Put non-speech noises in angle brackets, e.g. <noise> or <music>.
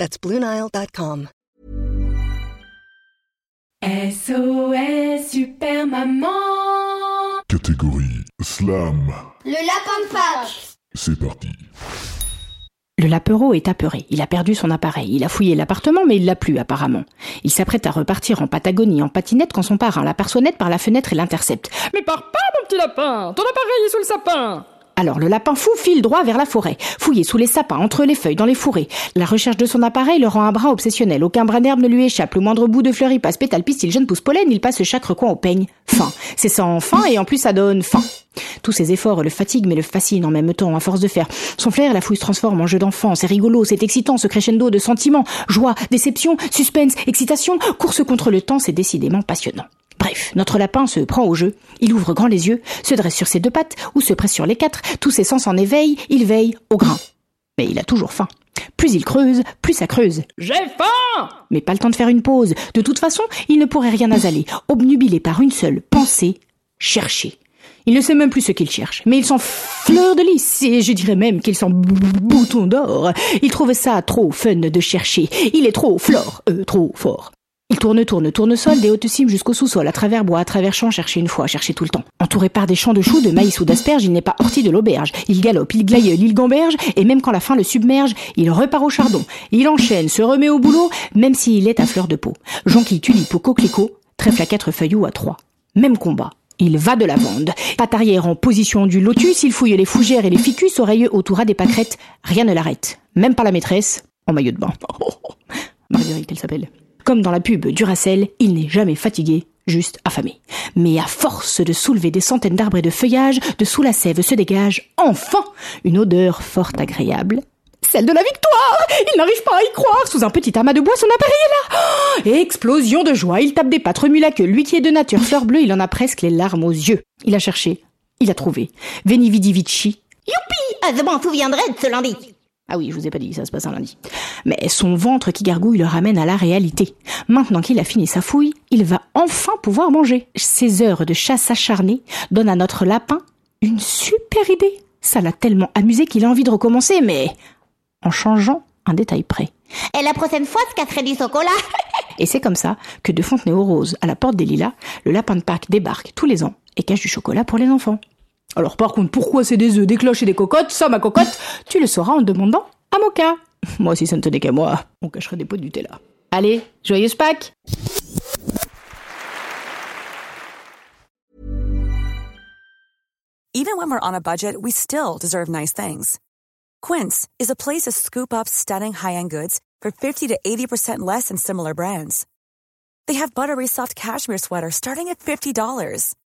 That's BlueNile.com. SOS Super Maman Catégorie Slam. Le lapin de Pâques. C'est parti. Le lapereau est apeuré. Il a perdu son appareil. Il a fouillé l'appartement, mais il l'a plus, apparemment. Il s'apprête à repartir en Patagonie en patinette quand son parrain l'aperçoit net par la fenêtre et l'intercepte. Mais pars pas, mon petit lapin Ton appareil est sous le sapin Alors le lapin fou file droit vers la forêt, fouillé sous les sapins, entre les feuilles, dans les fourrés. La recherche de son appareil le rend un brin obsessionnel. Aucun brin d'herbe ne lui échappe. Le moindre bout de fleur y passe pétale, pistil, jeune pousse pollen, il passe chaque recoin au peigne. Fin. C'est sans fin et en plus ça donne fin. Tous ses efforts le fatiguent mais le fascinent en même temps, à force de faire. Son flair, la fouille se transforme en jeu d'enfant. C'est rigolo, c'est excitant, ce crescendo de sentiments, joie, déception, suspense, excitation, course contre le temps, c'est décidément passionnant. Bref, notre lapin se prend au jeu. Il ouvre grand les yeux, se dresse sur ses deux pattes ou se presse sur les quatre. Tous ses sens en éveil, il veille au grain. Mais il a toujours faim. Plus il creuse, plus ça creuse. J'ai faim Mais pas le temps de faire une pause. De toute façon, il ne pourrait rien asaler, obnubilé par une seule pensée, chercher. Il ne sait même plus ce qu'il cherche, mais il sent fleur de lys, et je dirais même qu'il sent bouton d'or. Il trouve ça trop fun de chercher. Il est trop flore, euh, trop fort. Il tourne, tourne, tourne sol, des hautes cimes jusqu'au sous-sol, à travers bois, à travers champs, chercher une fois, chercher tout le temps. Entouré par des champs de choux, de maïs ou d'asperges, il n'est pas horti de l'auberge. Il galope, il glaïeule, il gamberge, et même quand la faim le submerge, il repart au chardon. Il enchaîne, se remet au boulot, même s'il est à fleur de peau. Jonquille, tulipe ou coquelicot, trèfle à quatre feuilles à trois. Même combat. Il va de la vende. Patte arrière en position du lotus, il fouille les fougères et les ficus, oreilleux autour à des pâquerettes. Rien ne l'arrête. Même pas la maîtresse, en maillot de bain. <laughs> Marguerite, elle s'appelle. Comme dans la pub Duracell, il n'est jamais fatigué, juste affamé. Mais à force de soulever des centaines d'arbres et de feuillages, de sous la sève se dégage, enfin, une odeur fort agréable. Celle de la victoire Il n'arrive pas à y croire Sous un petit amas de bois, son appareil est là oh Explosion de joie Il tape des pattes, remue la queue. Lui qui est de nature fleur bleue, il en a presque les larmes aux yeux. Il a cherché. Il a trouvé. Veni vidi vici. Youpi Ah, je m'en souviendrai de ce lundi. Ah oui, je vous ai pas dit, ça se passe un lundi. Mais son ventre qui gargouille le ramène à la réalité. Maintenant qu'il a fini sa fouille, il va enfin pouvoir manger. Ses heures de chasse acharnée donnent à notre lapin une super idée. Ça l'a tellement amusé qu'il a envie de recommencer, mais en changeant un détail près. Et la prochaine fois, ce serait du chocolat. Et c'est comme ça que de Fontenay-aux-Roses à la porte des Lilas, le lapin de Pâques débarque tous les ans et cache du chocolat pour les enfants. Alors par contre, pourquoi c'est des œufs, des cloches et des cocottes? Ça, ma cocotte, tu le sauras en demandant à Moka. <laughs> Moi, si ça ne tenait qu'à moi, on cacherait des pots de Nutella. Allez, joyeuse Pâques Even when we're on a budget, we still deserve nice things. Quince is a place to scoop up stunning high-end goods for 50 to 80% less than similar brands. They have buttery soft cashmere sweaters starting at $50,